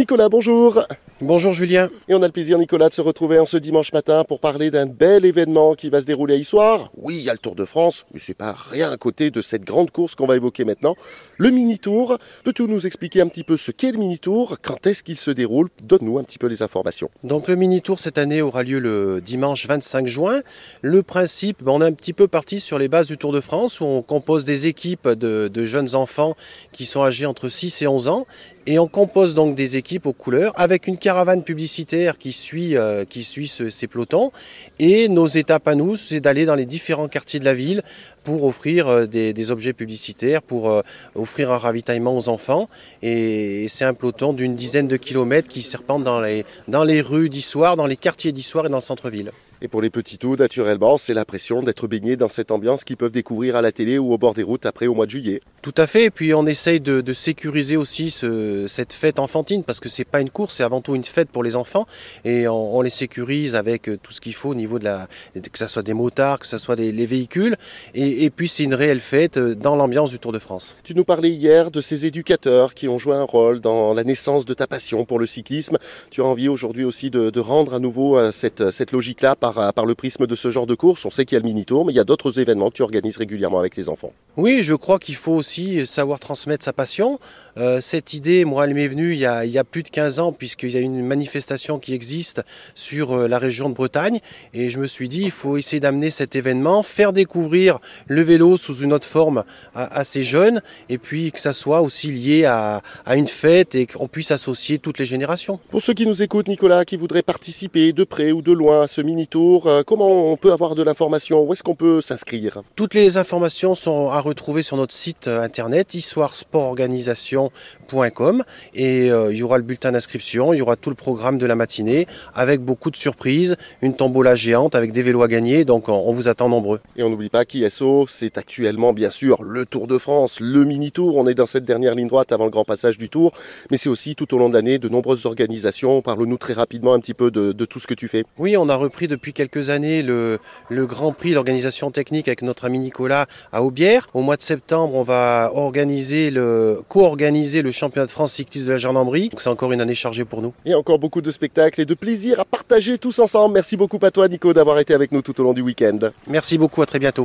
Nicolas, bonjour. Bonjour Julien. Et on a le plaisir, Nicolas, de se retrouver en ce dimanche matin pour parler d'un bel événement qui va se dérouler à Issoire. Oui, il y a le Tour de France, mais c'est pas rien à côté de cette grande course qu'on va évoquer maintenant, le mini-tour. Peux-tu nous expliquer un petit peu ce qu'est le mini-tour? Quand est-ce qu'il se déroule? Donne-nous un petit peu les informations. Donc le mini-tour cette année aura lieu le dimanche 25 juin. Le principe, ben, on est un petit peu parti sur les bases du Tour de France où on compose des équipes de, de jeunes enfants qui sont âgés entre 6 et 11 ans et on compose donc des équipes aux couleurs avec une caravane publicitaire qui suit, euh, ces pelotons. Et nos étapes à nous, c'est d'aller dans les différents quartiers de la ville pour offrir euh, des, objets publicitaires, pour euh, offrir un ravitaillement aux enfants. Et, c'est un peloton d'une dizaine de kilomètres qui serpente dans les, dans les rues d'Issoire, dans les quartiers d'Issoire et dans le centre-ville. Et pour les petits tout, naturellement, c'est l'impression d'être baigné dans cette ambiance qu'ils peuvent découvrir à la télé ou au bord des routes après au mois de juillet. Tout à fait. Et puis on essaye de, sécuriser aussi cette fête enfantine parce que c'est pas une course, c'est avant tout une fête pour les enfants. Et on, les sécurise avec euh, tout ce qu'il faut au niveau de la, que ce soit des motards, que ce soit des, les véhicules. Et, puis c'est une réelle fête euh, dans l'ambiance du Tour de France. Tu nous parlais hier de ces éducateurs qui ont joué un rôle dans la naissance de ta passion pour le cyclisme. Tu as envie aujourd'hui aussi de, rendre à nouveau euh, cette, cette logique-là par, par le prisme de ce genre de course. On sait qu'il y a le mini-tour, mais il y a d'autres événements que tu organises régulièrement avec les enfants. Oui, je crois qu'il faut aussi savoir transmettre sa passion. Euh, cette idée, moi, elle m'est venue il y, a, il y, a, plus de 15 ans, puisqu'il y a une manifestation qui existe sur euh, la région de Bretagne. Et je me suis dit, il faut essayer d'amener cet événement, faire découvrir le vélo sous une autre forme à, ces jeunes, et puis que ça soit aussi lié à, à une fête et qu'on puisse associer toutes les générations. Pour ceux qui nous écoutent, Nicolas, qui voudraient participer de près ou de loin à ce mini-tour, euh, comment on peut avoir de l'information? Où est-ce qu'on peut s'inscrire? Toutes les informations sont à retrouver sur notre site internet, Histoire Sport Organisation et euh, il y aura le bulletin d'inscription, il y aura tout le programme de la matinée avec beaucoup de surprises, une tombola géante avec des vélos à gagner, donc on, vous attend nombreux. Et on n'oublie pas qu'ISO, c'est actuellement bien sûr le Tour de France, le mini-tour, on est dans cette dernière ligne droite avant le grand passage du Tour, mais c'est aussi tout au long de l'année de nombreuses organisations. Parle-nous très rapidement un petit peu de, tout ce que tu fais. Oui, on a repris depuis quelques années le, le Grand Prix, l'organisation technique avec notre ami Nicolas à Aubière. Au mois de septembre, on va organiser le co-organiser le championnat de France cycliste de la gendarmerie. c'est encore une année chargée pour nous. Et encore beaucoup de spectacles et de plaisir à partager tous ensemble. Merci beaucoup à toi Nico d'avoir été avec nous tout au long du week-end. Merci beaucoup, à très bientôt.